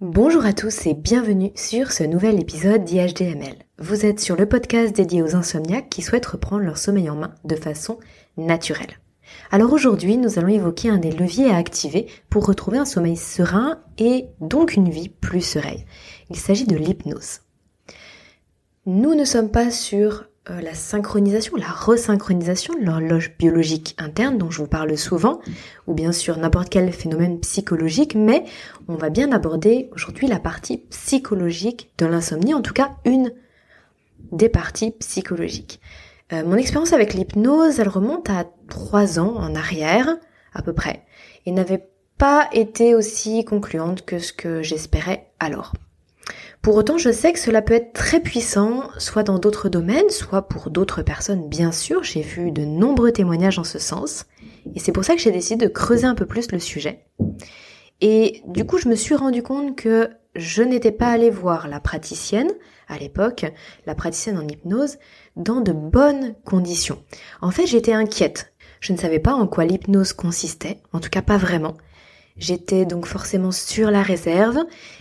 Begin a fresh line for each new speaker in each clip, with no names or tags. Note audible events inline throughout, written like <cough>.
Bonjour à tous et bienvenue sur ce nouvel épisode d'IHDML. Vous êtes sur le podcast dédié aux insomniaques qui souhaitent reprendre leur sommeil en main de façon naturelle. Alors aujourd'hui, nous allons évoquer un des leviers à activer pour retrouver un sommeil serein et donc une vie plus sereine. Il s'agit de l'hypnose. Nous ne sommes pas sur euh, la synchronisation, la resynchronisation de l'horloge biologique interne dont je vous parle souvent, ou bien sûr n'importe quel phénomène psychologique, mais on va bien aborder aujourd'hui la partie psychologique de l'insomnie, en tout cas une des parties psychologiques. Euh, mon expérience avec l'hypnose, elle remonte à trois ans en arrière, à peu près, et n'avait pas été aussi concluante que ce que j'espérais alors. Pour autant, je sais que cela peut être très puissant, soit dans d'autres domaines, soit pour d'autres personnes, bien sûr. J'ai vu de nombreux témoignages en ce sens. Et c'est pour ça que j'ai décidé de creuser un peu plus le sujet. Et du coup, je me suis rendu compte que je n'étais pas allée voir la praticienne, à l'époque, la praticienne en hypnose, dans de bonnes conditions. En fait, j'étais inquiète. Je ne savais pas en quoi l'hypnose consistait, en tout cas pas vraiment. J'étais donc forcément sur la réserve.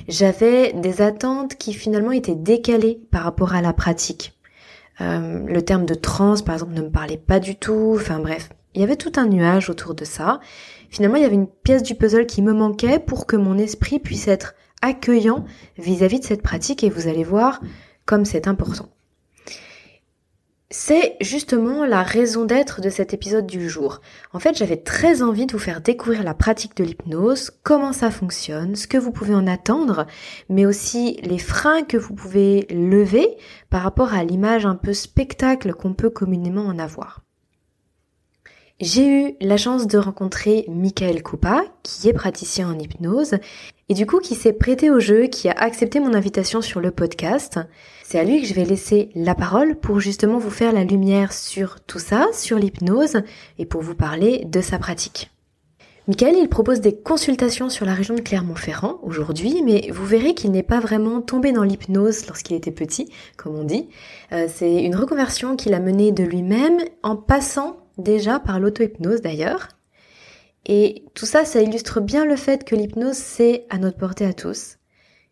J'avais des attentes qui finalement étaient décalées par rapport à la pratique. Euh, le terme de trans, par exemple, ne me parlait pas du tout. Enfin bref, il y avait tout un nuage autour de ça. Finalement, il y avait une pièce du puzzle qui me manquait pour que mon esprit puisse être accueillant vis-à-vis -vis de cette pratique et vous allez voir comme c'est important. C'est justement la raison d'être de cet épisode du jour. En fait, j'avais très envie de vous faire découvrir la pratique de l'hypnose, comment ça fonctionne, ce que vous pouvez en attendre, mais aussi les freins que vous pouvez lever par rapport à l'image un peu spectacle qu'on peut communément en avoir. J'ai eu la chance de rencontrer Michael Koupa, qui est praticien en hypnose, et du coup qui s'est prêté au jeu, qui a accepté mon invitation sur le podcast. C'est à lui que je vais laisser la parole pour justement vous faire la lumière sur tout ça, sur l'hypnose, et pour vous parler de sa pratique. Michael, il propose des consultations sur la région de Clermont-Ferrand aujourd'hui, mais vous verrez qu'il n'est pas vraiment tombé dans l'hypnose lorsqu'il était petit, comme on dit. Euh, c'est une reconversion qu'il a menée de lui-même en passant déjà par l'auto-hypnose d'ailleurs. Et tout ça, ça illustre bien le fait que l'hypnose, c'est à notre portée à tous,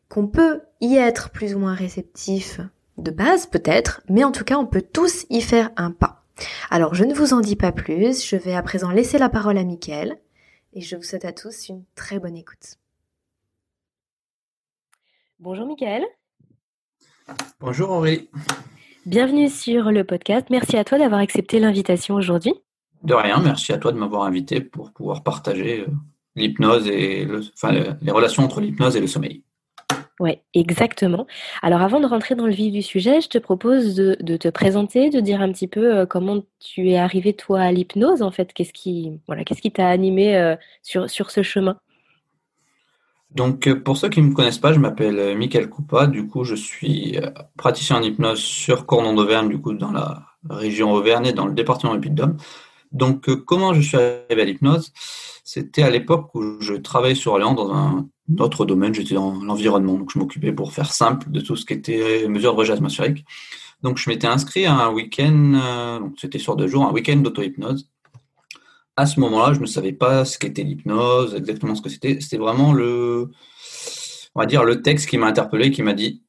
qu'on peut y être plus ou moins réceptif de base peut-être, mais en tout cas, on peut tous y faire un pas. Alors, je ne vous en dis pas plus, je vais à présent laisser la parole à Mickaël, et je vous souhaite à tous une très bonne écoute. Bonjour Mickaël.
Bonjour Aurélie.
Bienvenue sur le podcast. Merci à toi d'avoir accepté l'invitation aujourd'hui.
De rien, merci à toi de m'avoir invité pour pouvoir partager euh, l'hypnose et le, enfin, les relations entre l'hypnose et le sommeil.
Oui, exactement. Alors avant de rentrer dans le vif du sujet, je te propose de, te présenter, de dire un petit peu euh, comment tu es arrivé toi à l'hypnose en fait. Qu'est-ce qui voilà, qu'est-ce qui t'a animé euh, sur, sur ce chemin?
Donc, pour ceux qui ne me connaissent pas, je m'appelle Michael Coupa. Du coup, je suis praticien en hypnose sur Cournon d'Auvergne, du coup, dans la région Auvergne et dans le département du Puy-de-Dôme. Donc, euh, comment je suis arrivé à l'hypnose? C'était à l'époque où je travaillais sur Orléans dans un autre domaine. J'étais dans l'environnement, donc je m'occupais, pour faire simple, de tout ce qui était mesures de rejet atmosphérique. Donc, je m'étais inscrit à un week-end, euh, c'était sur deux jours, un week-end d'auto-hypnose. À ce moment-là, je ne savais pas ce qu'était l'hypnose, exactement ce que c'était. C'était vraiment le, on va dire, le texte qui m'a interpellé, qui m'a dit,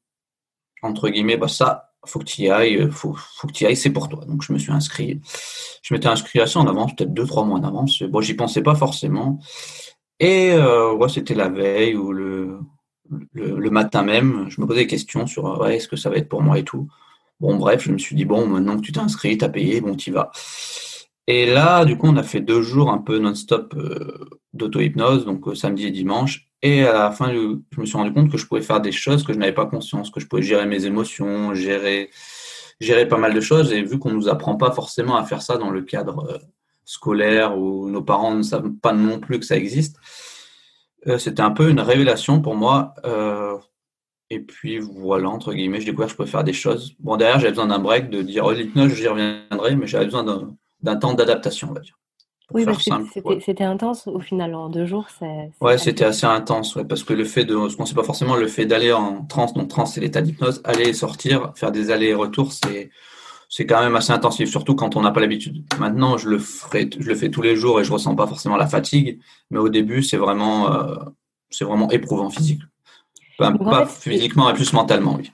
entre guillemets, bah ça, faut que tu y ailles, euh, faut, que tu ailles, c'est pour toi. Donc je me suis inscrit. Je m'étais inscrit assez en avance, peut-être deux, trois mois en avance. Bon, j'y pensais pas forcément. Et euh, c'était la veille ou le, le, matin même, je me posais des questions sur ouais, est-ce que ça va être pour moi et tout. Bon, bref, je me suis dit, bon, maintenant que tu t'es inscrit, tu payé, bon, tu vas. Et là, du coup, on a fait deux jours un peu non-stop euh, d'auto-hypnose, donc euh, samedi et dimanche. Et à la fin, je me suis rendu compte que je pouvais faire des choses que je n'avais pas conscience, que je pouvais gérer mes émotions, gérer, gérer pas mal de choses. Et vu qu'on ne nous apprend pas forcément à faire ça dans le cadre euh, scolaire où nos parents ne savent pas non plus que ça existe, c'était un peu une révélation pour moi. et puis voilà, entre guillemets, je découvert que je pouvais faire des choses. Bon, derrière, j'avais besoin d'un break, de dire, oh, l'hypnose, j'y reviendrai, mais j'avais besoin d'un d'un temps d'adaptation, on va dire.
Oui, parce que c'était intense au final, en deux jours.
Ouais, c'était assez intense, ouais, parce que le fait de, ce qu'on sait pas forcément, le fait d'aller en transe, donc transe c'est l'état d'hypnose, aller et sortir, faire des allers et retours, c'est c'est quand même assez intensif, surtout quand on n'a pas l'habitude. Maintenant, je le ferai, je le fais tous les jours et je ressens pas forcément la fatigue, mais au début, c'est vraiment, euh, c'est vraiment éprouvant physique. pas physiquement, mais plus mentalement, oui.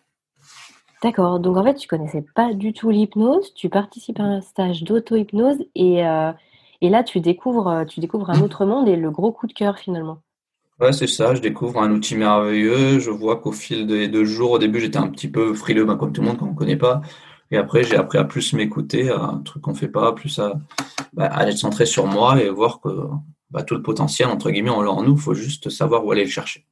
D'accord. Donc en fait, tu connaissais pas du tout l'hypnose, tu participes à un stage d'auto-hypnose et, euh, et là, tu découvres, tu découvres un autre monde et le gros coup de cœur finalement.
Ouais, c'est ça, je découvre un outil merveilleux. Je vois qu'au fil des deux jours, au début, j'étais un petit peu frileux, ben, comme tout le monde, quand on ne connaît pas. Et après, j'ai appris à plus m'écouter, un truc qu'on ne fait pas, plus à, bah, à, être centré sur moi et voir que bah, tout le potentiel, entre guillemets, on l'a en nous. Il faut juste savoir où aller le chercher,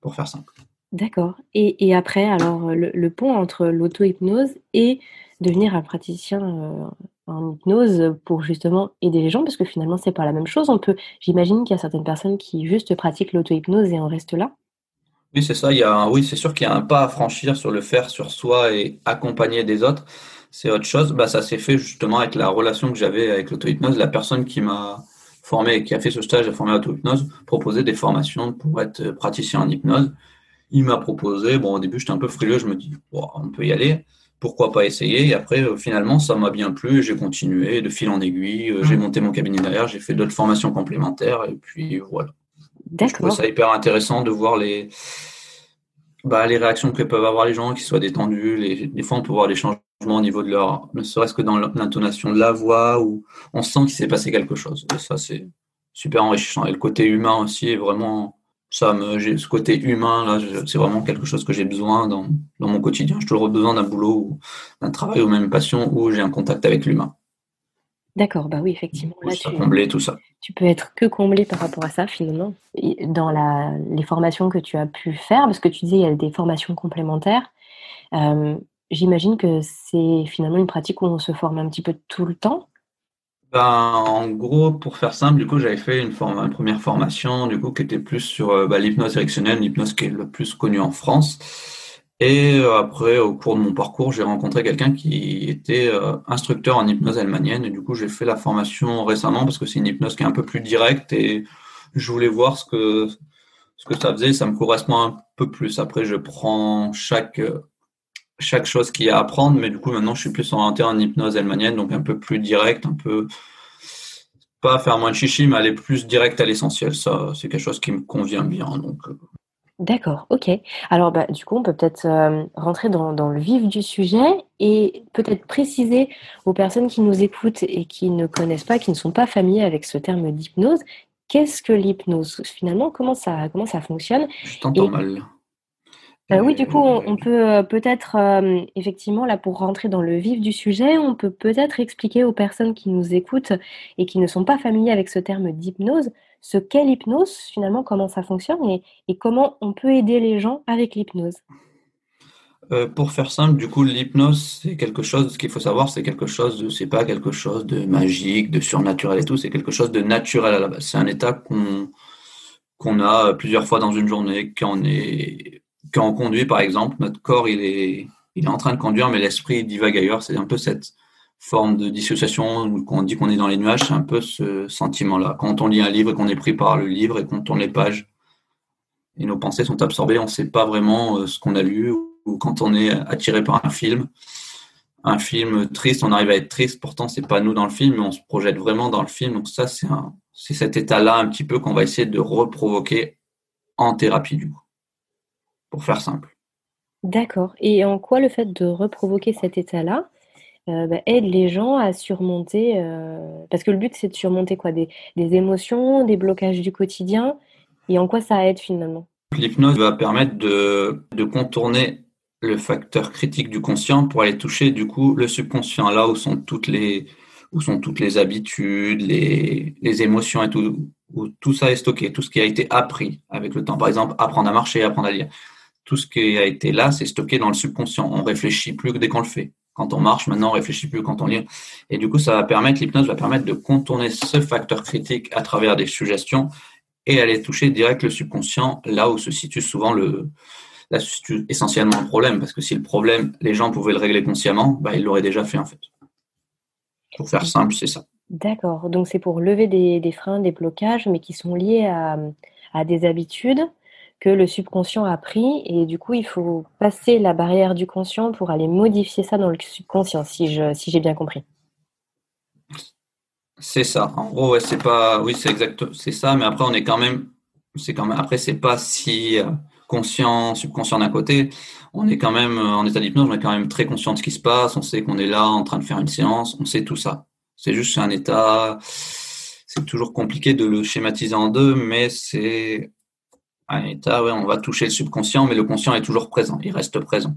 pour faire simple.
D'accord. Et, après, alors, le, pont entre l'auto-hypnose et devenir un praticien euh, en hypnose pour justement aider les gens parce que finalement c'est pas la même chose. On peut, j'imagine qu'il y a certaines personnes qui juste pratiquent l'auto-hypnose et en restent là.
Oui, c'est ça. Il y a oui, c'est sûr qu'il y a un pas à franchir sur le faire sur soi et accompagner des autres. C'est autre chose. Bah, ça s'est fait justement avec la relation que j'avais avec l'auto-hypnose. La personne qui m'a formé, qui a fait ce stage à former l'auto-hypnose, proposait des formations pour être praticien en hypnose. Il m'a proposé. Bon, au début, j'étais un peu frileux. Je me dis, on peut y aller pourquoi pas essayer? Et après, euh, finalement, ça m'a bien plu j'ai continué de fil en aiguille. Euh, j'ai mmh. monté mon cabinet derrière, j'ai fait d'autres formations complémentaires et puis voilà. D'accord. Je trouve ça hyper intéressant de voir les, bah, les réactions que peuvent avoir les gens, qui soient détendus. Les, des fois, on peut voir des changements au niveau de leur, ne serait-ce que dans l'intonation de la voix, où on sent qu'il s'est passé quelque chose. Et ça, c'est super enrichissant. Et le côté humain aussi est vraiment ça me, ce côté humain, là, c'est vraiment quelque chose que j'ai besoin dans, dans, mon quotidien. J'ai toujours besoin d'un boulot, d'un travail ou même une passion où j'ai un contact avec l'humain.
D'accord, bah oui, effectivement.
Là, tu, combler tout ça.
Tu peux être que comblé par rapport à ça, finalement. Dans la, les formations que tu as pu faire, parce que tu disais il y a des formations complémentaires, euh, j'imagine que c'est finalement une pratique où on se forme un petit peu tout le temps.
Ben, en gros, pour faire simple, du coup, j'avais fait une, une, première formation, du coup, qui était plus sur bah, l'hypnose directionnelle, l'hypnose qui est le plus connue en France. Et euh, après, au cours de mon parcours, j'ai rencontré quelqu'un qui était euh, instructeur en hypnose allemandienne. Et du coup, j'ai fait la formation récemment parce que c'est une hypnose qui est un peu plus directe et je voulais voir ce que, ce que ça faisait. Ça me correspond un peu plus. Après, je prends chaque chaque chose qu'il y a à apprendre, mais du coup maintenant je suis plus orienté en hypnose elmanienne, donc un peu plus direct, un peu pas faire moins de chichi, mais aller plus direct à l'essentiel. Ça, c'est quelque chose qui me convient bien. Donc. Euh.
D'accord, ok. Alors bah, du coup, on peut peut-être euh, rentrer dans, dans, le vif du sujet et peut-être préciser aux personnes qui nous écoutent et qui ne connaissent pas, qui ne sont pas familiers avec ce terme d'hypnose, qu'est-ce que l'hypnose? Finalement, comment ça, comment ça fonctionne?
Je t'entends mal.
Euh, oui, du coup, on, peut euh, peut-être, euh, effectivement, là, pour rentrer dans le vif du sujet, on peut peut-être expliquer aux personnes qui nous écoutent et qui ne sont pas familiers avec ce terme d'hypnose, ce qu'est l'hypnose, finalement, comment ça fonctionne et, comment on peut aider les gens avec l'hypnose.
pour faire simple, du coup, l'hypnose, c'est quelque chose, ce qu'il faut savoir, c'est quelque chose, c'est pas quelque chose de magique, de surnaturel et tout, c'est quelque chose de naturel à la base. C'est un état qu'on qu'on a plusieurs fois dans une journée, quand on est quand on conduit, par exemple, notre corps, il est, il est en train de conduire, mais l'esprit divague ailleurs. C'est un peu cette forme de dissociation où on dit qu'on est dans les nuages, c'est un peu ce sentiment-là. Quand on lit un livre et qu'on est pris par le livre et qu'on tourne les pages et nos pensées sont absorbées, on ne sait pas vraiment euh, ce qu'on a lu ou quand on est attiré par un film. Un film triste, on arrive à être triste, pourtant c'est pas nous dans le film, mais on se projette vraiment dans le film. Donc ça, c'est c'est cet état-là un petit peu qu'on va essayer de reprovoquer en thérapie du coup pour faire simple.
D'accord. Et en quoi le fait de reprovoquer cet état-là euh, bah, aide les gens à surmonter euh, Parce que le but, c'est de surmonter quoi? Des, émotions, des blocages du quotidien? Et en quoi ça aide finalement?
L'hypnose va permettre de, contourner le facteur critique du conscient pour aller toucher du coup le subconscient, là où sont toutes les, où sont toutes les habitudes, les, les émotions et tout, où tout ça est stocké, tout ce qui a été appris avec le temps. Par exemple, apprendre à marcher, apprendre à lire tout ce qui a été là, c'est stocké dans le subconscient. On réfléchit plus que dès qu'on le fait. Quand on marche, maintenant, on réfléchit plus quand on lit. Et du coup, ça va permettre, l'hypnose va permettre de contourner ce facteur critique à travers des suggestions et aller toucher direct le subconscient, là où se situe souvent le, essentiellement le problème. Parce que si le problème, les gens pouvaient le régler consciemment, bah, ils l'auraient déjà fait, en fait. Pour faire simple, c'est ça.
D'accord. Donc, c'est pour lever des, freins, des blocages, mais qui sont liés à des habitudes que le subconscient a pris et du coup il faut passer la barrière du conscient pour aller modifier ça dans le subconscient si je si j'ai bien compris.
C'est ça. En gros, c'est pas oui, c'est exact, c'est ça mais après on est quand même c'est quand même après c'est pas si euh, conscient, subconscient d'un côté, on est quand même en état d'hypnose, on est quand même très conscient de ce qui se passe, on sait qu'on est là en train de faire une séance, on sait tout ça. C'est juste un état, c'est toujours compliqué de le schématiser en deux, mais c'est un état, ouais, on va toucher le subconscient, mais le conscient est toujours présent, il reste présent.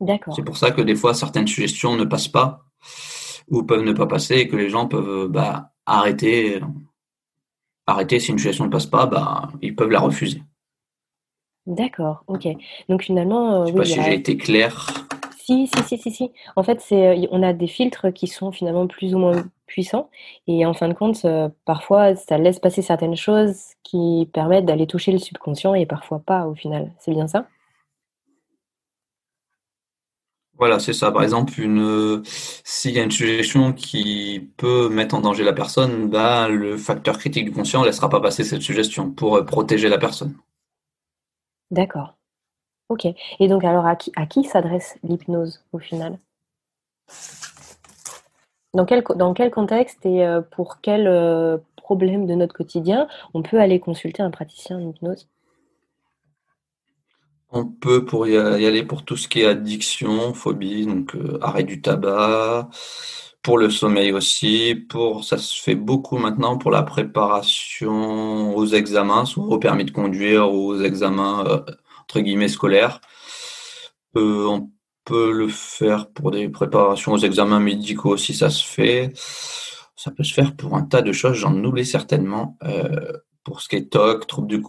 D'accord.
C'est pour ça que des fois certaines suggestions ne passent pas ou peuvent ne pas passer et que les gens peuvent bah, arrêter. Arrêter si une suggestion ne passe pas, bah, ils peuvent la refuser.
D'accord, ok. Donc finalement,
euh, Je sais pas si j'ai été clair.
Si, si, si, si, si. En fait, c'est, euh, on a des filtres qui sont finalement plus ou moins puissants. Et en fin de compte, euh, parfois, ça laisse passer certaines choses qui permettent d'aller toucher le subconscient et parfois pas au final. C'est bien ça?
Voilà, c'est ça. Par exemple, une, s'il y a une suggestion qui peut mettre en danger la personne, bah, le facteur critique du conscient ne laissera pas passer cette suggestion pour euh, protéger la personne.
D'accord. Ok. Et donc, alors, à qui, s'adresse l'hypnose au final? Dans quel, contexte et euh, pour quel euh, problème de notre quotidien on peut aller consulter un praticien en hypnose?
On peut pour y aller pour tout ce qui est addiction, phobie, donc euh, arrêt du tabac, pour le sommeil aussi, pour ça se fait beaucoup maintenant pour la préparation aux examens, au permis de conduire aux examens entre guillemets scolaires. Euh, on peut le faire pour des préparations aux examens médicaux aussi, ça se fait. Ça peut se faire pour un tas de choses, j'en oublie certainement. pour ce qui est TOC, trouble du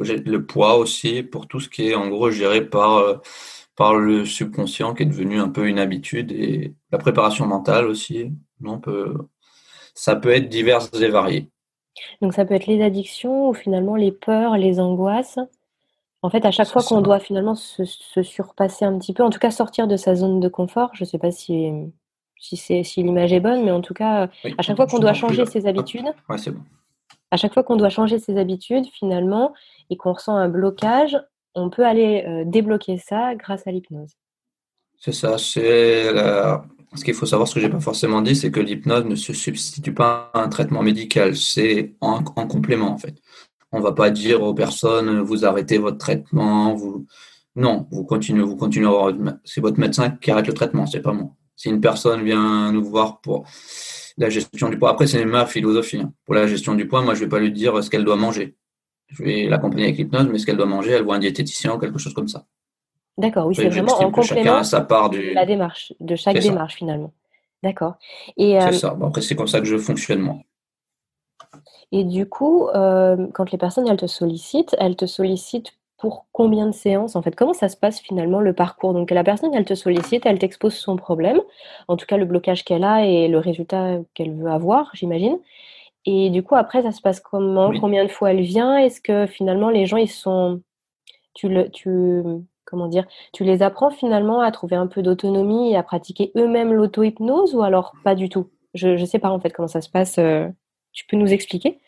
le poids aussi, pour tout ce qui est en gros géré par, euh, par le subconscient qui est devenu un peu une habitude et la préparation mentale aussi. On ça peut être divers et varié.
Donc ça peut être les addictions ou finalement les peurs, les angoisses. En fait, à chaque fois qu'on doit finalement se, surpasser un petit peu, en tout cas sortir de sa zone de confort, je ne sais pas si, si, si l'image est bonne, mais en tout cas, à chaque fois qu'on doit changer ses habitudes,
ouais, c'est bon
à chaque fois qu'on doit changer ses habitudes, finalement, et qu'on ressent un blocage, on peut aller euh, débloquer ça grâce à l'hypnose.
C'est ça. C'est ce qu'il faut savoir, ce que j'ai pas forcément dit, c'est que l'hypnose ne se substitue pas à un traitement médical. C'est en, complément, en fait. On va pas dire aux personnes, vous arrêtez votre traitement, vous. Non, vous continuez, vous continuez à avoir. C'est votre médecin qui arrête le traitement, c'est pas moi. Si une personne vient nous voir pour la gestion du poids. Après, c'est ma philosophie. Hein. Pour la gestion du poids, moi, je vais pas lui dire ce qu'elle doit manger. Je vais l'accompagner avec l'hypnose, mais ce qu'elle doit manger, elle voit un diététicien ou quelque chose comme ça.
D'accord, oui, c'est vraiment en complément sa part de la démarche, de chaque démarche finalement. D'accord.
Et c'est euh, ça. après, c'est comme ça que je fonctionne moi.
Et du coup, euh, quand les personnes elles te sollicitent, elles te sollicitent pour combien de séances en fait? Comment ça se passe finalement le parcours? Donc la personne, elle te sollicite, elle t'expose son problème, en tout cas le blocage qu'elle a et le résultat qu'elle veut avoir, j'imagine. Et du coup, après, ça se passe comment? Combien de fois elle vient? Est-ce que finalement les gens, ils sont... Tu, le, tu, comment dire, tu les apprends finalement à trouver un peu d'autonomie et à pratiquer eux-mêmes l'auto-hypnose ou alors pas du tout? Je ne sais pas en fait comment ça se passe. Euh, tu peux nous expliquer?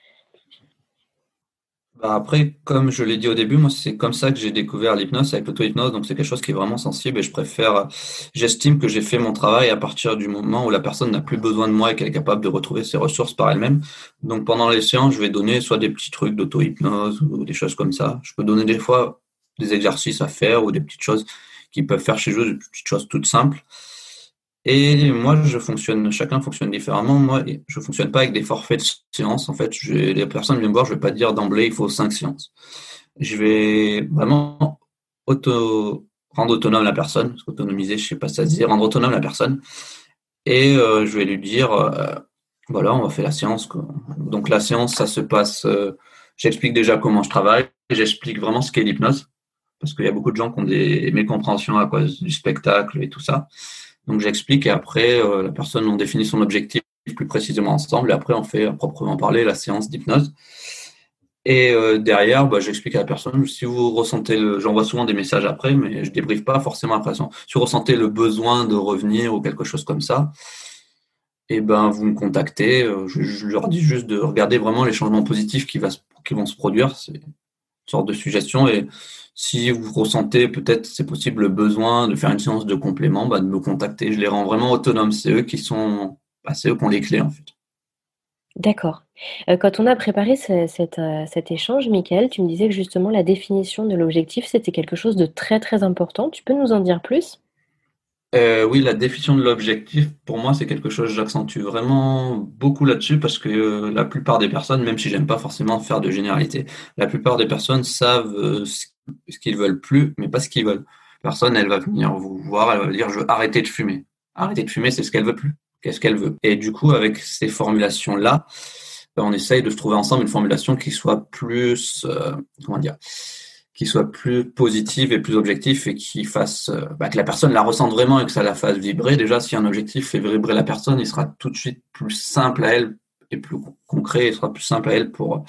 Bah, après, comme je l'ai dit au début, moi, c'est comme ça que j'ai découvert l'hypnose avec l'auto-hypnose. Donc, c'est quelque chose qui est vraiment sensible et je préfère, j'estime que j'ai fait mon travail à partir du moment où la personne n'a plus besoin de moi et qu'elle est capable de retrouver ses ressources par elle-même. Donc, pendant les séances, je vais donner soit des petits trucs d'auto-hypnose ou des choses comme ça. Je peux donner des fois des exercices à faire ou des petites choses qu'ils peuvent faire chez eux, des petites choses toutes simples. Et moi, je fonctionne, chacun fonctionne différemment. Moi, je fonctionne pas avec des forfaits de séances. En fait, les personnes viennent me voir, je vais pas dire d'emblée, il faut cinq séances. Je vais vraiment rendre autonome la personne, autonomiser, je sais pas ça se dit, rendre autonome la personne. Et euh, je vais lui dire, euh, voilà, on va faire la séance. Donc la séance, ça se passe, euh, j'explique déjà comment je travaille, j'explique vraiment ce qu'est l'hypnose, parce qu'il y a beaucoup de gens qui ont des mécompréhensions à cause du spectacle et tout ça. Donc j'explique et après euh, la personne on définit son objectif plus précisément ensemble et après on fait à proprement parler la séance d'hypnose. Et euh, derrière, bah, j'explique à la personne si vous ressentez le, j'envoie souvent des messages après, mais je débriefe pas forcément après. Si vous ressentez le besoin de revenir ou quelque chose comme ça, et eh ben vous me contactez. Euh, je, leur dis juste de regarder vraiment les changements positifs qui, va, qui vont se produire. Sorte de suggestion et si vous ressentez peut-être, c'est possible, le besoin de faire une séance de complément, bah, de me contacter. Je les rends vraiment autonomes. C'est eux qui sont, bah, c'est eux qui ont les clés en fait.
D'accord. Euh, quand on a préparé ce cet, heu, cet échange, Michael, tu me disais que justement la définition de l'objectif, c'était quelque chose de très, très important. Tu peux nous en dire plus?
Heu, oui, la définition de l'objectif, pour moi, c'est quelque chose j'accentue vraiment beaucoup là-dessus parce que, heu, la plupart des personnes, même si j'aime pas forcément faire de généralité, la plupart des personnes savent, heu, ce qu'ils veulent plus, mais pas ce qu'ils veulent. Personne, elle va venir vous voir, elle va dire: «Je veux arrêter de fumer». Arrêter de fumer, c'est ce qu'elle veut plus. Qu'est-ce qu'elle veut? Et du coup, avec ces formulations-là, on essaye de se trouver ensemble une formulation qui soit plus, comment dire? Qui soit plus positive et plus objectif et qui fasse euh, bah, que la personne la ressente vraiment et que ça la fasse vibrer. Déjà, si un objectif fait vibrer la personne, il sera tout de suite plus simple à elle et plus concret, il sera plus simple à elle pour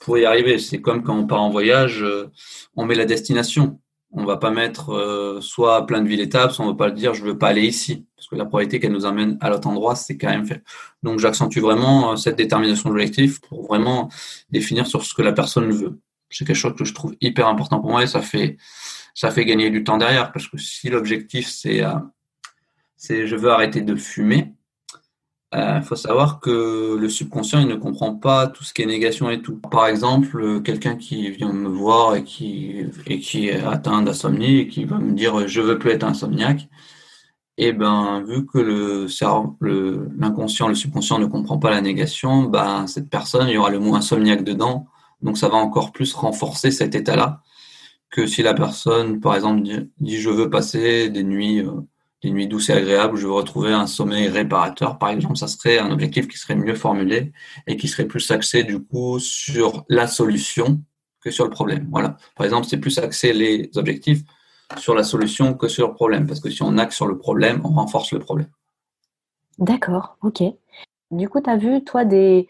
pour y arriver. C'est comme quand on part en voyage, euh, on met la destination. On va pas mettre euh, soit plein de villes étapes, soit on va pas le dire je veux pas aller ici parce que la probabilité qu'elle nous amène à l'autre endroit, c'est quand même fait. Donc j'accentue vraiment cette détermination de pour vraiment définir sur ce que la personne veut c'est quelque chose que je trouve hyper important pour moi et ça fait ça fait gagner du temps derrière parce que si l'objectif c'est euh, c'est je veux arrêter de fumer, il euh, faut savoir que le subconscient il ne comprend pas tout ce qui est négation et tout. Par exemple, quelqu'un qui vient me voir et qui et qui est atteint d'insomnie et qui va me dire je veux plus être insomniaque, et eh ben vu que le l'inconscient, le, subconscient ne comprend pas la négation, ben cette personne il y aura le mot insomniaque dedans donc ça va encore plus renforcer cet état-là que si la personne, par exemple, dit, je veux passer des nuits, euh, des nuits douces et agréables, je veux retrouver un sommeil réparateur, par exemple, ça serait un objectif qui serait mieux formulé et qui serait plus axé du coup sur la solution que sur le problème. Voilà. Par exemple, c'est plus axé les objectifs sur la solution que sur le problème, parce que si on axe sur le problème, on renforce le problème.
D'accord, ok. Du coup, tu as vu, toi, des,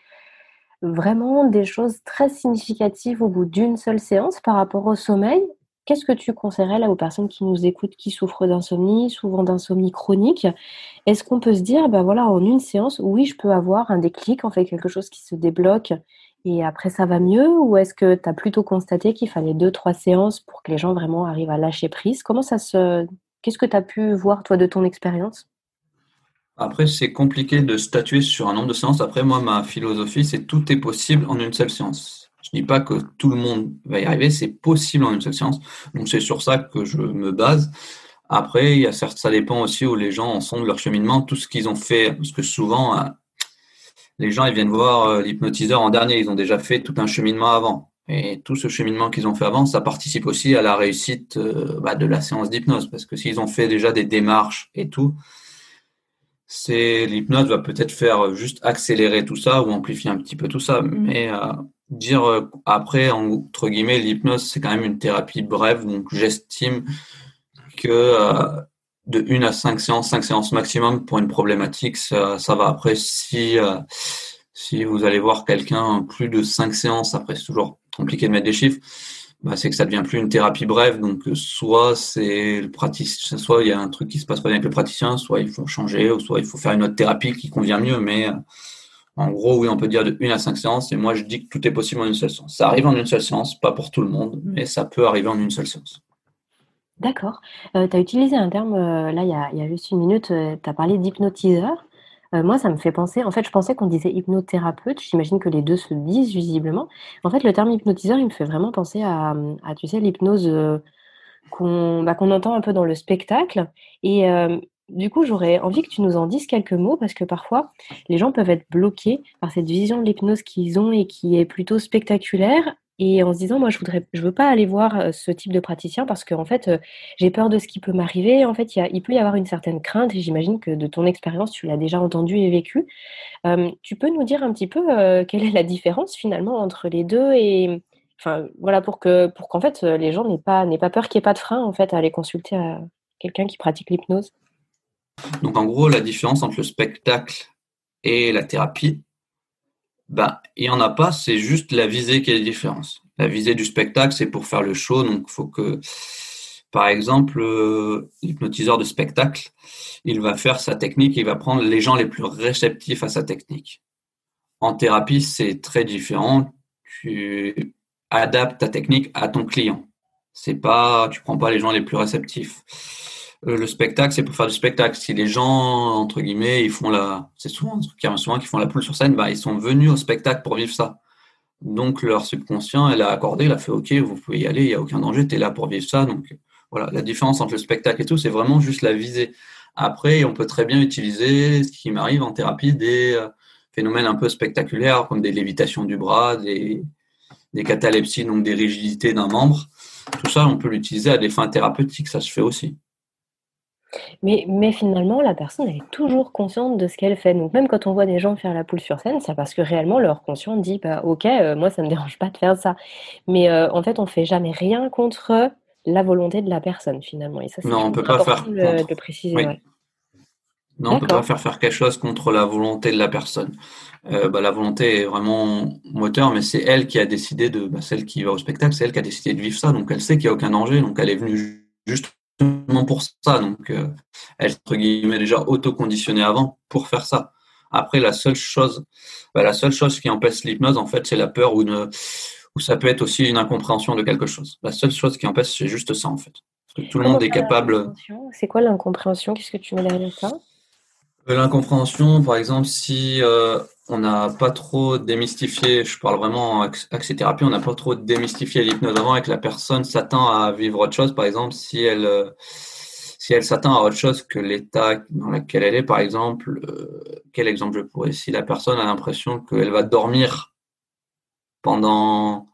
vraiment des choses très significatives au bout d'une seule séance par rapport au sommeil. Qu'est-ce que tu conseillerais là aux personnes qui nous écoutent, qui souffrent d'insomnie, souvent d'insomnie chronique? Est-ce qu'on peut se dire, ben voilà, en une séance, oui, je peux avoir un déclic, en fait, quelque chose qui se débloque et après ça va mieux? Ou est-ce que tu as plutôt constaté qu'il fallait deux, trois séances pour que les gens vraiment arrivent à lâcher prise? Comment ça se... Qu'est-ce que tu as pu voir, toi, de ton expérience?
Après, c'est compliqué de statuer sur un nombre de séances. Après, moi, ma philosophie, c'est tout est possible en une seule séance. Je dis pas que tout le monde va y arriver, c'est possible en une seule séance. Donc, c'est sur ça que je me base. Après, il y a certes, ça dépend aussi où les gens en sont de leur cheminement, tout ce qu'ils ont fait, parce que souvent, euh, les gens, ils viennent voir euh, l'hypnotiseur en dernier, ils ont déjà fait tout un cheminement avant. Et tout ce cheminement qu'ils ont fait avant, ça participe aussi à la réussite euh, bah, de la séance d'hypnose, parce que s'ils ont fait déjà des démarches et tout, c'est l'hypnose va peut-être faire juste accélérer tout ça ou amplifier un petit peu tout ça, mais euh, dire euh, après entre guillemets l'hypnose c'est quand même une thérapie brève, donc j'estime que euh, de une à cinq séances, cinq séances maximum pour une problématique, ça, ça va. Après si si vous allez voir quelqu'un plus de cinq séances, après c'est toujours compliqué de mettre des chiffres bah, c'est que ça devient plus une thérapie brève. Donc, euh, soit c'est le praticien, soit il y a un truc qui se passe pas bien avec le praticien, soit il faut changer, ou soit il faut faire une autre thérapie qui convient mieux. Mais euh, en gros, oui, on peut dire de une à cinq séances. Et moi, je dis que tout est possible en une seule séance. Ça arrive en une seule séance, pas pour tout le monde, mais ça peut arriver en une seule séance.
D'accord. Euh, tu as utilisé un terme, là, il y, a, il y a, juste une minute, tu as parlé d'hypnotiseur. Euh, moi, ça me fait penser en fait, je pensais qu'on disait hypnothérapeute, j'imagine que les deux se disent visiblement. En fait, le terme hypnotiseur, il me fait vraiment penser à, tu sais, l'hypnose, euh, qu'on bah, qu'on entend un peu dans le spectacle et euh, du coup, j'aurais envie que tu nous en dises quelques mots parce que parfois, les gens peuvent être bloqués par cette vision de l'hypnose qu'ils ont et qui est plutôt spectaculaire et en se disant, moi, je voudrais, veux pas aller voir ce type de praticien parce qu'en fait, j'ai peur de ce qui peut m'arriver. En fait, il, peut y avoir une certaine crainte et j'imagine que de ton expérience, tu l'as déjà entendu et vécu. tu peux nous dire un petit peu quelle est la différence finalement entre les deux et enfin voilà pour que pour qu'en fait les gens n'aient pas n'aient pas peur qu'il n'y ait pas de frein en fait à aller consulter quelqu'un qui pratique l'hypnose?
Donc en gros, la différence entre le spectacle et la thérapie, ben, il n'y en a pas, c'est juste la visée qui est la différence. La visée du spectacle, c'est pour faire le show, donc il faut que, par exemple, euh, l'hypnotiseur de spectacle, il va faire sa technique, il va prendre les gens les plus réceptifs à sa technique. En thérapie, c'est très différent. Tu adaptes ta technique à ton client. C'est pas, tu prends pas les gens les plus réceptifs. Euh, le spectacle, c'est pour faire du spectacle. Si les gens, entre guillemets, ils font la, c'est souvent un souvent qui font la poule sur scène, bah, ils sont venus au spectacle pour vivre ça. Donc leur subconscient, elle a accordé, elle a fait OK, vous pouvez y aller, il n'y a aucun danger, tu es là pour vivre ça. Donc voilà, la différence entre le spectacle et tout, c'est vraiment juste la visée. Après, on peut très bien utiliser, ce qui m'arrive en thérapie, des euh, phénomènes un peu spectaculaires, comme des lévitations du bras, des, des catalepsies, donc des rigidités d'un membre. Tout ça, on peut l'utiliser à des fins thérapeutiques, ça se fait aussi.
Mais, mais finalement, la personne elle est toujours consciente de ce qu'elle fait. Donc même quand on voit des gens faire la poule sur scène, c'est parce que réellement leur conscient dit bah, ok, euh, moi ça me <laughs> dérange pas de faire ça. Mais euh, en fait, on fait jamais rien contre la volonté de la personne finalement. Et ça,
non, on peut pas faire de, préciser. Non, on peut pas faire faire quelque chose contre la volonté de la personne. Euh, bah, la volonté est vraiment moteur, mais c'est elle qui a décidé de, bah, celle qui va au spectacle, c'est elle qui a décidé de vivre ça. Donc elle sait qu'il n'y a aucun danger, donc elle est venue juste pour ça. Donc, euh, elle entre guillemets déjà auto-conditionnée avant pour faire ça. Après, la seule chose, bah, la seule chose qui empêche l'hypnose, en fait, c'est la peur ou, une, ou ça peut être aussi une incompréhension de quelque chose. La seule chose qui empêche, c'est juste ça, en fait. tout le monde est capable.
C'est quoi l'incompréhension? Qu'est-ce que tu mets derrière ça
L'incompréhension, par exemple, si euh, on n'a pas trop démystifié, je parle vraiment en thérapie, on n'a pas trop démystifié l'hypnose avant et que la personne s'attend à vivre autre chose. Par exemple, si elle, euh, si elle s'attend à autre chose que l'état dans lequel elle est, par exemple, euh, quel exemple je pourrais Si la personne a l'impression qu'elle va dormir pendant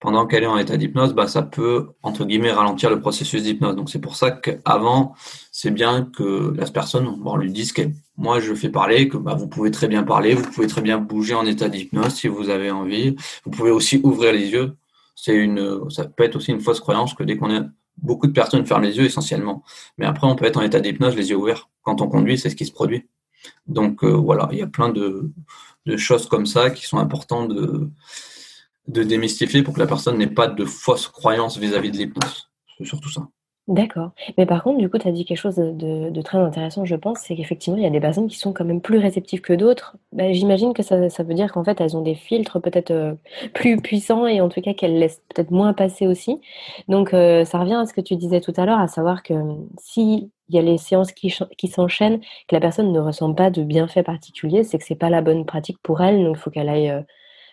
pendant qu'elle est en état d'hypnose, bah, ça peut, entre guillemets, ralentir le processus d'hypnose. Donc, c'est pour ça qu'avant, c'est bien que la personne, on lui dise que moi, je fais parler, que bah, vous pouvez très bien parler, vous pouvez très bien bouger en état d'hypnose si vous avez envie. Vous pouvez aussi ouvrir les yeux. C'est une, ça peut être aussi une fausse croyance que dès qu'on est, beaucoup de personnes ferment les yeux essentiellement. Mais après, on peut être en état d'hypnose, les yeux ouverts. Quand on conduit, c'est ce qui se produit. Donc, euh, voilà, il y a plein de, de choses comme ça qui sont importantes de, de démystifier pour que la personne n'ait pas de fausses croyances vis-à-vis de l'hypnose. C'est surtout ça.
D'accord. Mais par contre, du coup, tu as dit quelque chose de, très intéressant, je pense, c'est qu'effectivement, il y a des personnes qui sont quand même plus réceptives que d'autres. Bah, j'imagine que ça, veut dire qu'en fait, elles ont des filtres peut-être euh, plus puissants et en tout cas qu'elles laissent peut-être moins passer aussi. Donc, euh, ça revient à ce que tu disais tout à l'heure, à savoir que si il y a les séances qui, qui s'enchaînent, que la personne ne ressent pas de bienfait particulier, c'est que c'est pas la bonne pratique pour elle. Donc, il faut qu'elle aille euh,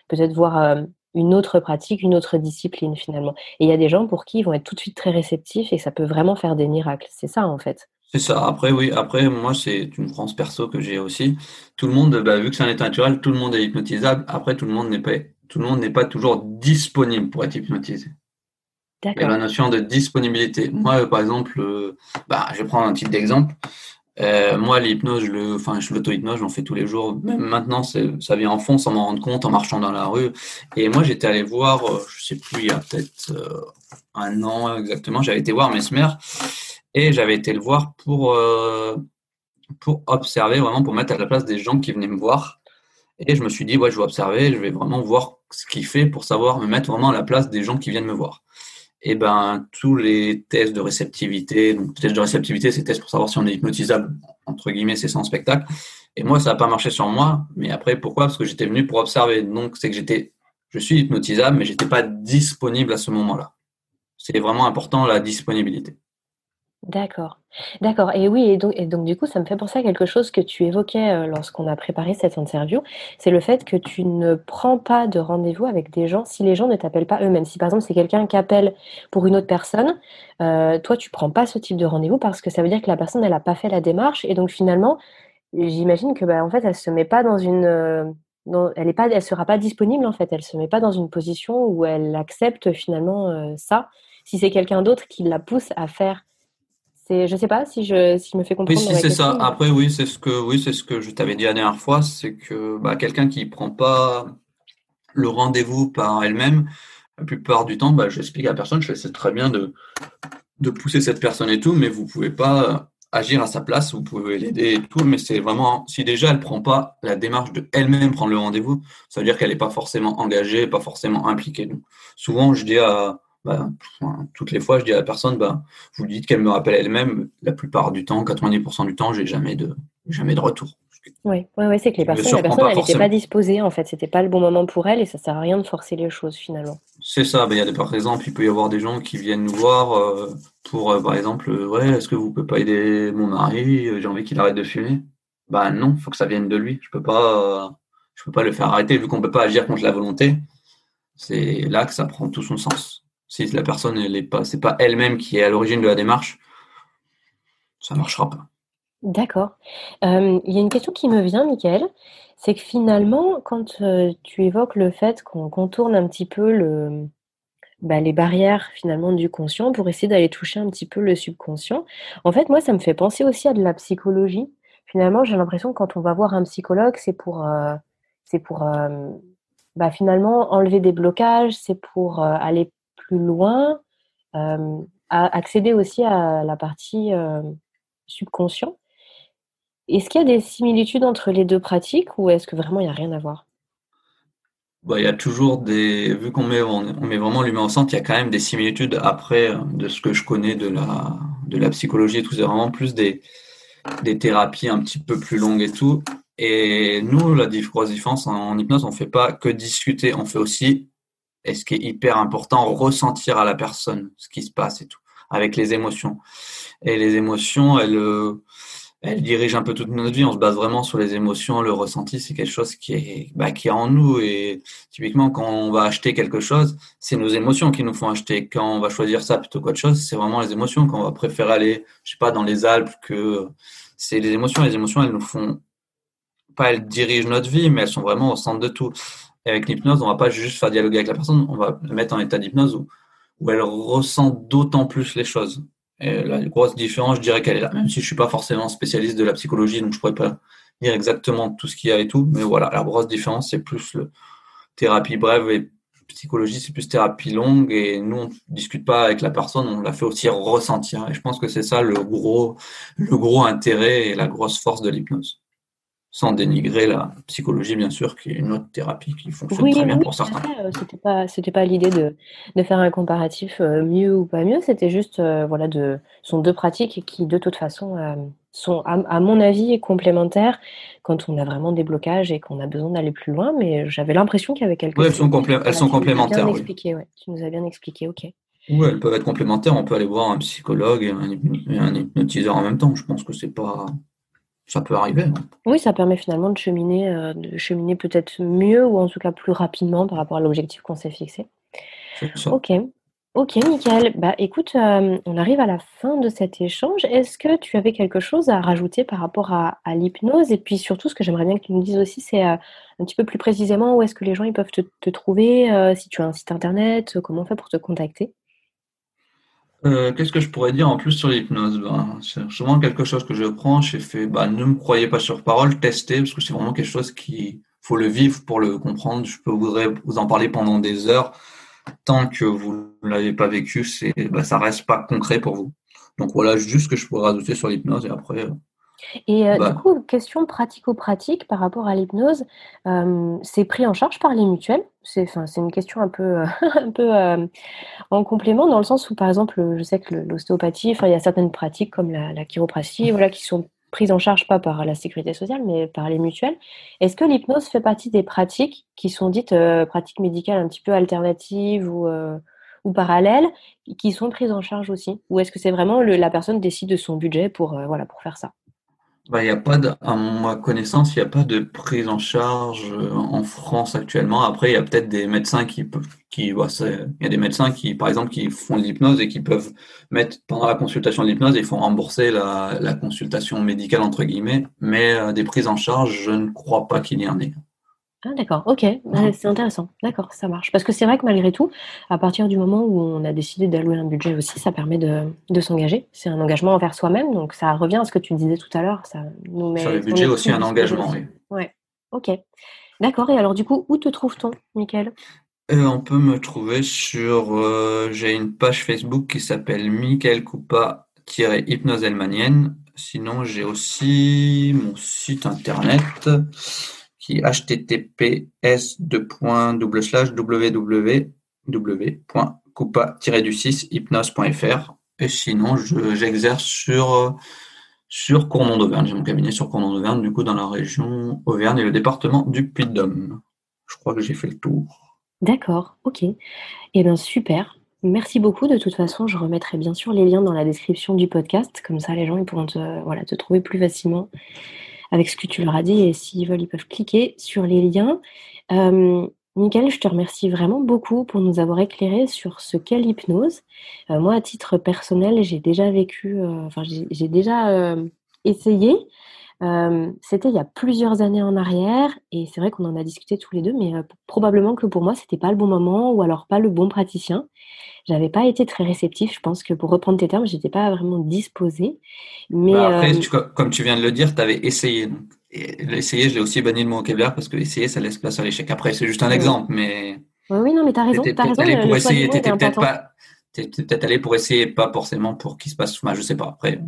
peut-être voir une autre pratique, une autre discipline finalement. Et il y a des gens pour qui ils vont être tout de suite très réceptifs et ça peut vraiment faire des miracles. C'est ça en fait.
C'est ça. Après, oui, après, moi, c'est une France perso que j'ai aussi. Tout le monde, bah, vu que c'est un état naturel, tout le monde est hypnotisable. Après, tout le monde n'est pas, tout le monde n'est pas toujours disponible pour être hypnotisé. A la notion de disponibilité. Moi, par exemple, euh, bah, je vais prendre un titre d'exemple. Euh, moi, l'hypnose, je le, enfin, je l'auto-hypnose, j'en fais tous les jours. Même maintenant, ça vient en fond sans m'en rendre compte en marchant dans la rue. Et moi, j'étais allé voir, euh, je sais plus, il y a peut-être euh, un an exactement, j'avais été voir Mesmer et j'avais été le voir pour, pour observer, vraiment pour mettre à la place des gens qui venaient me voir. Et je me suis dit, ouais, je vais observer, je vais vraiment voir ce qu'il fait pour savoir me mettre vraiment à la place des gens qui viennent me voir eh ben tous les tests de réceptivité, donc tests de réceptivité, c'est tests pour savoir si on est hypnotisable entre guillemets, c'est sans spectacle. Et moi, ça n'a pas marché sur moi. Mais après, pourquoi? Parce que j'étais venu pour observer. Donc, c'est que j'étais, je suis hypnotisable, mais j'étais pas disponible à ce moment-là. C'est vraiment important la disponibilité.
D'accord. D'accord. Et oui, et donc, et donc du coup, ça me fait penser à quelque chose que tu évoquais euh, lorsqu'on a préparé cette interview. C'est le fait que tu ne prends pas de rendez-vous avec des gens si les gens ne t'appellent pas eux-mêmes. Si par exemple c'est quelqu'un qui appelle pour une autre personne, euh, toi tu prends pas ce type de rendez-vous parce que ça veut dire que la personne elle a pas fait la démarche et donc finalement, j'imagine que bah, en fait elle se met pas dans une euh, elle est pas, elle sera pas disponible en fait. Elle se met pas dans une position où elle accepte finalement ça. Si c'est quelqu'un d'autre qui la pousse à faire c'est, je sais pas si je, si me fais comprendre.
Oui, c'est ça. Après, oui, c'est ce que, oui, c'est ce que je t'avais dit la dernière fois, c'est que bah, quelqu'un qui prend pas le rendez-vous par elle-même, la plupart du temps, bah, j'explique à la personne, je fais c'est très bien de, de pousser cette personne et tout, mais vous pouvez pas agir à sa place, vous pouvez l'aider et tout, mais c'est vraiment, si déjà elle prend pas la démarche de elle-même prendre le rendez-vous, ça veut dire qu'elle n'est pas forcément engagée, pas forcément impliquée. Donc, souvent, je dis à, bah, toutes les fois, je dis à la personne, bah, vous dites qu'elle me rappelle elle-même. La plupart du temps, 90% du temps, j'ai jamais de, jamais de retour.
Oui, ouais, c'est que les personnes, la personne, elle n'était pas disposée, en fait. C'était pas le bon moment pour elle et ça sert à rien de forcer les choses, finalement.
C'est ça. Il y a des, par exemple, il peut y avoir des gens qui viennent nous voir euh, pour, euh, par exemple, euh, ouais, est-ce que vous pouvez pas aider mon mari J'ai envie qu'il arrête de fumer. Bah non, faut que ça vienne de lui. Je peux pas, je peux pas le faire arrêter vu qu'on peut pas agir contre la volonté. C'est là que ça prend tout son sens. Si la personne elle est pas, c'est pas elle-même qui est à l'origine de la démarche, ça marchera pas.
D'accord. il y a une question qui me vient, Michael, c'est que finalement, quand tu évoques le fait qu'on contourne un petit peu le, bah, les barrières finalement du conscient pour essayer d'aller toucher un petit peu le subconscient. En fait, moi, ça me fait penser aussi à de la psychologie. Finalement, j'ai l'impression que quand on va voir un psychologue, c'est pour, euh, c'est pour euh, bah, finalement enlever des blocages, c'est pour euh, aller plus loin, accéder aussi à la partie subconscient. Est-ce qu'il y a des similitudes entre les deux pratiques ou est-ce que vraiment il n'y a rien à voir?
Bah, il y a toujours des, vu qu'on met, on met vraiment l'humain au centre, il y a quand même des similitudes après euh, de ce que je connais de la, de la psychologie et tout. C'est vraiment plus des, des thérapies un petit peu plus longues et tout. Et nous, la grosse différence en hypnose, on fait pas que discuter, on fait aussi, et ce qui est hyper important, ressentir à la personne ce qui se passe et tout, avec les émotions? Et les émotions, elles, euh, elle dirige un peu toute notre vie. On se base vraiment sur les émotions, le ressenti. C'est quelque chose qui est, bah, qui est en nous. Et typiquement, quand on va acheter quelque chose, c'est nos émotions qui nous font acheter. Quand on va choisir ça plutôt qu'autre chose, c'est vraiment les émotions. Quand on va préférer aller, je sais pas, dans les Alpes, que c'est les émotions. Les émotions, elles nous font, pas elles dirigent notre vie, mais elles sont vraiment au centre de tout. Et avec l'hypnose, on va pas juste faire dialoguer avec la personne, on va le mettre en état d'hypnose où, où elle ressent d'autant plus les choses. Et la grosse différence, je dirais qu'elle est là, même si je suis pas forcément spécialiste de la psychologie, donc je pourrais pas dire exactement tout ce qu'il y a et tout, mais voilà, la grosse différence, c'est plus le thérapie brève et psychologie, c'est plus thérapie longue, et nous, on discute pas avec la personne, on la fait aussi ressentir. Et je pense que c'est ça le gros, le gros intérêt et la grosse force de l'hypnose sans dénigrer la psychologie, bien sûr, qui est une autre thérapie qui fonctionne très bien pour certains.
Euh, c'était pas, c'était pas l'idée de, de, faire un comparatif euh, mieux ou pas mieux, c'était juste, euh, voilà, de, sont deux pratiques qui, de toute façon, sont, à, mon avis, complémentaires quand on a vraiment des blocages et qu'on a besoin d'aller plus loin. Mais j'avais l'impression qu'il y avait quelque
oui, elles sont, elles sont complémentaires.
Oui. Expliqué, ouais. Tu nous as bien expliqué, ok.
Oui, elles peuvent être complémentaires. On peut aller voir un psychologue et un, et un hypnotiseur en même temps. Je pense que c'est pas ça peut arriver. Hein.
Oui, ça permet finalement de cheminer, euh, de cheminer peut-être mieux ou en tout cas plus rapidement par rapport à l'objectif qu'on s'est fixé.
Ça.
Ok. Ok, Michael. Bah, écoute, euh, on arrive à la fin de cet échange. Est-ce que tu avais quelque chose à rajouter par rapport à, l'hypnose? Et puis surtout, ce que j'aimerais bien que tu nous dises aussi, c'est euh, un petit peu plus précisément où est-ce que les gens ils peuvent te, te trouver, si tu as un site internet, comment on fait pour te contacter?
Euh, qu'est-ce que je pourrais dire en plus sur l'hypnose? Ben, C'est souvent quelque chose que je prends. J'ai fait, bah, ne me croyez pas sur parole, testez, parce que c'est vraiment quelque chose qui faut le vivre pour le comprendre. Je peux vous en parler pendant des heures. Tant que vous ne l'avez pas vécu, c'est, bah, ça reste pas concret pour vous. Donc voilà, juste ce que je pourrais rajouter sur l'hypnose et après, euh,
et euh, du bah. coup, question pratico-pratique par rapport à l'hypnose, euh, c'est pris en charge par les mutuelles? C'est une question un peu, euh, <laughs> un peu en complément, dans le sens où, par exemple, je sais que l'ostéopathie, il y a certaines pratiques comme la, la chiropratie voilà, qui sont prises en charge pas par la sécurité sociale, mais par les mutuelles. Est-ce que l'hypnose fait partie des pratiques qui sont dites pratiques médicales un petit peu alternatives ou, ou parallèles, qui sont prises en charge aussi? Ou est-ce que c'est vraiment la personne décide de son budget pour, voilà, pour faire ça?
Bah, y a pas de, à ma connaissance, il n'y a pas de prise en charge euh, en France actuellement. Après, il y a peut-être des médecins qui peuvent, qui, bah, il y a des médecins qui, par exemple, qui font de l'hypnose et qui peuvent mettre pendant la consultation de l'hypnose, ils font rembourser la, consultation médicale entre guillemets, mais euh, des prises en charge, je ne crois pas qu'il y en ait.
Ah d'accord, ok, bah, c'est intéressant. D'accord, ça marche. Parce que c'est vrai que malgré tout, à partir du moment où on a décidé d'allouer un budget aussi, ça permet de, de s'engager. C'est un engagement envers soi-même, donc ça revient à ce que tu disais tout à l'heure. Ça
nous met Sur le budget aussi un engagement, oui.
Ouais, ok. D'accord, et alors du coup, où te trouve-t-on, Mickaël?
Euh, On peut me trouver sur... Euh, j'ai une page Facebook qui s'appelle Michael Coupa-hypnose Sinon, j'ai aussi mon site internet qui https www.coupa-du6 hypnose.fr et sinon j'exerce sur sur Cournon d'Auvergne. J'ai mon cabinet sur Cournon d'Auvergne, du coup dans la région Auvergne et le département du Puy-de-Dôme. Je crois que j'ai fait le tour.
D'accord, ok. Eh bien super. Merci beaucoup. De toute façon, je remettrai bien sûr les liens dans la description du podcast. Comme ça, les gens ils pourront te, voilà, te trouver plus facilement avec ce que tu leur as dit. Et s'ils veulent, ils peuvent cliquer sur les liens. Euh, je te remercie vraiment beaucoup pour nous avoir éclairé sur ce qu'est l'hypnose. Euh, moi, à titre personnel, j'ai déjà vécu, euh, enfin, j'ai déjà euh, c'était il y a plusieurs années en arrière et c'est vrai qu'on en a discuté tous les deux, mais probablement que pour moi, c'était pas le bon moment ou alors pas le bon praticien. J'avais pas été très réceptif. Je pense que pour reprendre tes termes, j'étais pas vraiment disposée. Mais
bah, après, comme tu viens de le dire, tu avais essayé. Donc. Essayer, je l'ai aussi banni de mon vocabulaire parce que essayer, ça laisse place à l'échec. Après, c'est juste un exemple, mais.
Oui, oui, non, mais t'as raison.
T'étais allé pour essayer, t'étais peut-être pas. peut-être allé pour essayer, pas forcément pour qu'il se passe. Je sais pas. Après.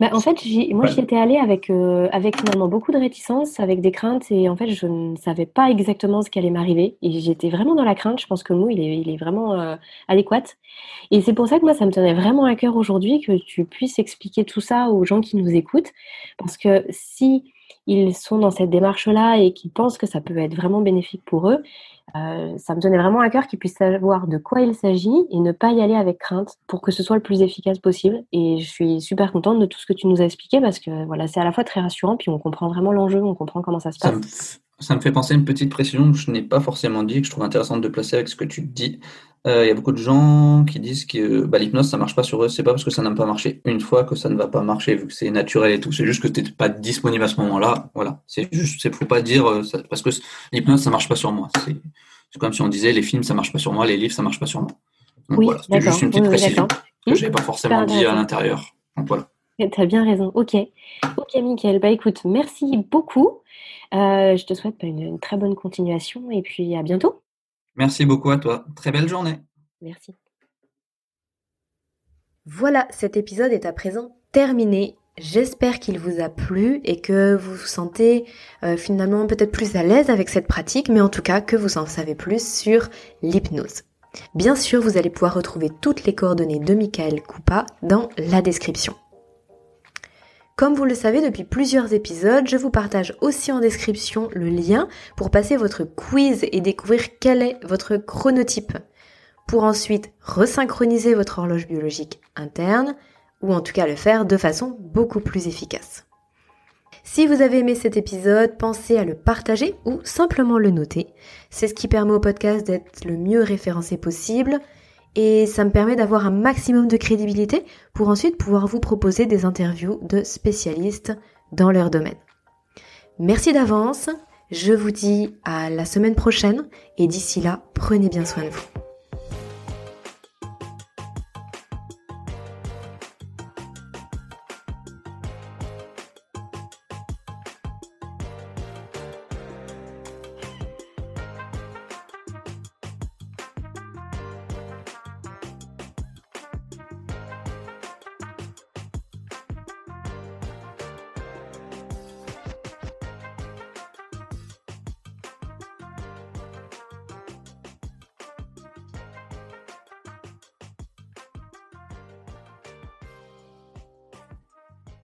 Bah, en fait, moi, j'y étais allée avec, euh, avec finalement beaucoup de réticence, avec des craintes, et en fait, je ne savais pas exactement ce qui allait m'arriver. Et j'étais vraiment dans la crainte. Je pense que le mot, il est, il est vraiment euh, adéquat. Et c'est pour ça que moi, ça me tenait vraiment à cœur aujourd'hui que tu puisses expliquer tout ça aux gens qui nous écoutent. Parce que si ils sont dans cette démarche-là et qui pensent que ça peut être vraiment bénéfique pour eux, euh, ça me tenait vraiment à cœur qu'ils puissent savoir de quoi il s'agit et ne pas y aller avec crainte pour que ce soit le plus efficace possible. Et je suis super contente de tout ce que tu nous as expliqué parce que voilà, c'est à la fois très rassurant, puis on comprend vraiment l'enjeu, on comprend comment ça se passe.
Ça me, fait penser à une petite précision que je n'ai pas forcément dit, que je trouve intéressante de placer avec ce que tu dis. Euh, il y a beaucoup de gens qui disent que bah, l'hypnose, ça marche pas sur eux. C'est pas parce que ça n'a pas marché une fois que ça ne va pas marcher, vu que c'est naturel et tout. C'est juste que tu n'es pas disponible à ce moment-là. Voilà. C'est juste, c'est faut pas dire euh, parce que l'hypnose, ça marche pas sur moi. C'est comme si on disait les films, ça marche pas sur moi, les livres, ça marche pas sur moi. Donc,
oui,
voilà. C'est juste une petite précision que je n'avais pas forcément dit à l'intérieur. Donc voilà.
Tu as bien raison. Ok. Ok, Mickaël. Bah écoute, merci beaucoup. Euh, je te souhaite bah, une très bonne continuation et puis à bientôt.
Merci beaucoup à toi. Très belle journée.
Merci.
Voilà, cet épisode est à présent terminé. J'espère qu'il vous a plu et que vous vous sentez euh, finalement peut-être plus à l'aise avec cette pratique, mais en tout cas que vous en savez plus sur l'hypnose. Bien sûr, vous allez pouvoir retrouver toutes les coordonnées de Michael Coupa dans la description. Comme vous le savez depuis plusieurs épisodes, je vous partage aussi en description le lien pour passer votre quiz et découvrir quel est votre chronotype. Pour ensuite resynchroniser votre horloge biologique interne, ou en tout cas le faire de façon beaucoup plus efficace. Si vous avez aimé cet épisode, pensez à le partager ou simplement le noter. C'est ce qui permet au podcast d'être le mieux référencé possible et ça me permet d'avoir un maximum de crédibilité pour ensuite pouvoir vous proposer des interviews de spécialistes dans leur domaine. Merci d'avance, je vous dis à la semaine prochaine et d'ici là, prenez bien soin de vous.